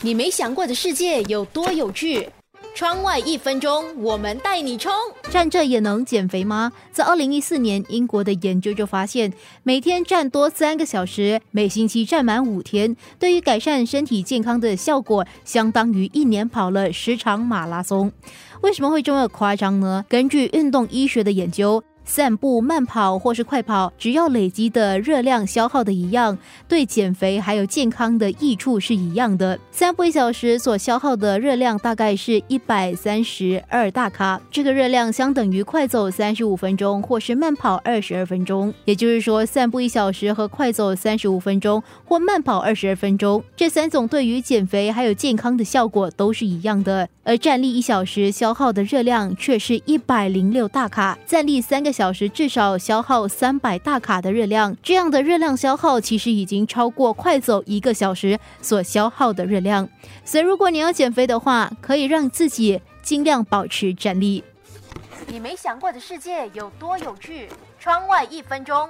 你没想过的世界有多有趣？窗外一分钟，我们带你冲！站着也能减肥吗？在二零一四年，英国的研究就发现，每天站多三个小时，每星期站满五天，对于改善身体健康的效果，相当于一年跑了十场马拉松。为什么会这么夸张呢？根据运动医学的研究。散步、慢跑或是快跑，只要累积的热量消耗的一样，对减肥还有健康的益处是一样的。散步一小时所消耗的热量大概是一百三十二大卡，这个热量相等于快走三十五分钟或是慢跑二十二分钟。也就是说，散步一小时和快走三十五分钟或慢跑二十二分钟，这三种对于减肥还有健康的效果都是一样的。而站立一小时消耗的热量却是一百零六大卡，站立三个小时至少消耗三百大卡的热量。这样的热量消耗其实已经超过快走一个小时所消耗的热量。所以，如果你要减肥的话，可以让自己尽量保持站立。你没想过的世界有多有趣？窗外一分钟。